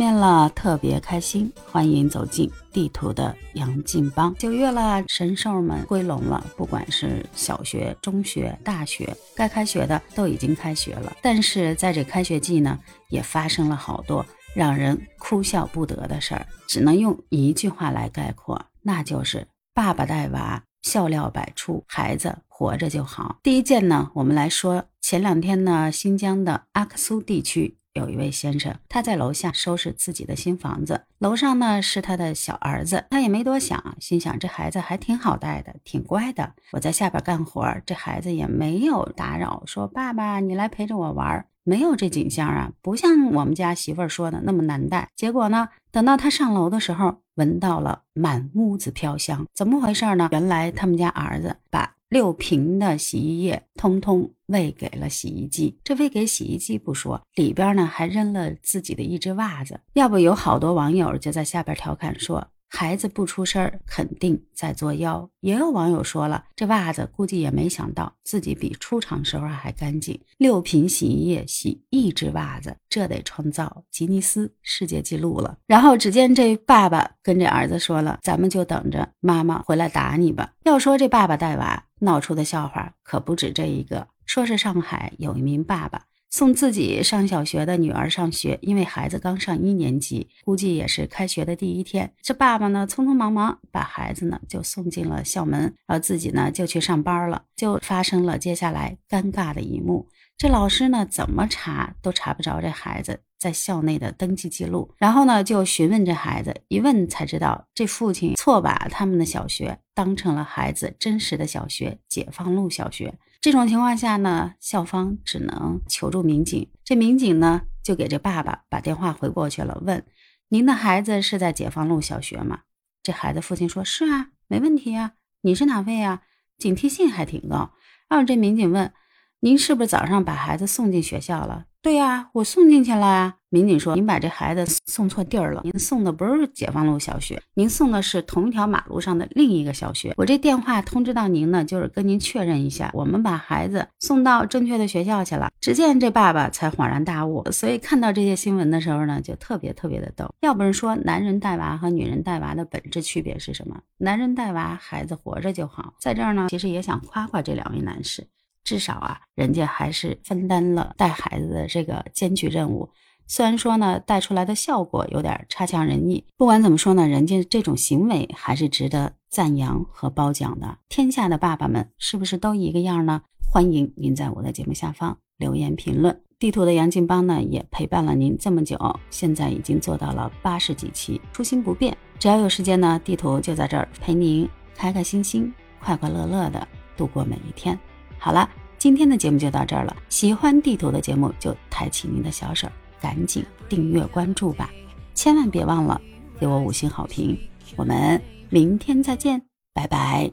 面了，特别开心！欢迎走进地图的杨劲邦。九月了，神兽们归笼了，不管是小学、中学、大学，该开学的都已经开学了。但是在这开学季呢，也发生了好多让人哭笑不得的事儿，只能用一句话来概括，那就是爸爸带娃笑料百出，孩子活着就好。第一件呢，我们来说前两天呢，新疆的阿克苏地区。有一位先生，他在楼下收拾自己的新房子，楼上呢是他的小儿子，他也没多想，心想这孩子还挺好带的，挺乖的。我在下边干活，这孩子也没有打扰，说爸爸你来陪着我玩，没有这景象啊，不像我们家媳妇说的那么难带。结果呢，等到他上楼的时候，闻到了满屋子飘香，怎么回事呢？原来他们家儿子把。六瓶的洗衣液通通喂给了洗衣机，这喂给洗衣机不说，里边呢还扔了自己的一只袜子。要不有好多网友就在下边调侃说。孩子不出声儿，肯定在作妖。也有网友说了，这袜子估计也没想到自己比出厂时候还干净。六瓶洗衣液洗一只袜子，这得创造吉尼斯世界纪录了。然后只见这爸爸跟这儿子说了：“咱们就等着妈妈回来打你吧。”要说这爸爸带娃闹出的笑话可不止这一个，说是上海有一名爸爸。送自己上小学的女儿上学，因为孩子刚上一年级，估计也是开学的第一天。这爸爸呢，匆匆忙忙把孩子呢就送进了校门，然后自己呢就去上班了，就发生了接下来尴尬的一幕。这老师呢怎么查都查不着这孩子在校内的登记记录，然后呢就询问这孩子，一问才知道这父亲错把他们的小学当成了孩子真实的小学——解放路小学。这种情况下呢，校方只能求助民警。这民警呢，就给这爸爸把电话回过去了，问：“您的孩子是在解放路小学吗？”这孩子父亲说：“是啊，没问题啊。”你是哪位啊？警惕性还挺高。然后这民警问：“您是不是早上把孩子送进学校了？”对呀，我送进去了啊。民警说：“您把这孩子送错地儿了，您送的不是解放路小学，您送的是同一条马路上的另一个小学。我这电话通知到您呢，就是跟您确认一下，我们把孩子送到正确的学校去了。”只见这爸爸才恍然大悟，所以看到这些新闻的时候呢，就特别特别的逗。要不是说男人带娃和女人带娃的本质区别是什么？男人带娃，孩子活着就好。在这儿呢，其实也想夸夸这两位男士。至少啊，人家还是分担了带孩子的这个艰巨任务。虽然说呢，带出来的效果有点差强人意。不管怎么说呢，人家这种行为还是值得赞扬和褒奖的。天下的爸爸们是不是都一个样呢？欢迎您在我的节目下方留言评论。地图的杨劲邦呢，也陪伴了您这么久，现在已经做到了八十几期，初心不变。只要有时间呢，地图就在这儿陪您开开心心、快快乐乐的度过每一天。好了，今天的节目就到这儿了，喜欢地图的节目就抬起您的小手，赶紧订阅关注吧，千万别忘了给我五星好评。我们明天再见，拜拜。